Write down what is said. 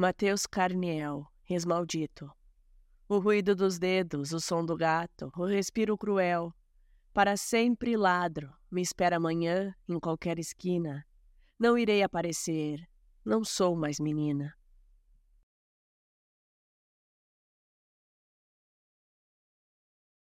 Mateus Carniel, Resmaldito. O ruído dos dedos, o som do gato, o respiro cruel. Para sempre ladro, me espera amanhã, em qualquer esquina. Não irei aparecer, não sou mais menina.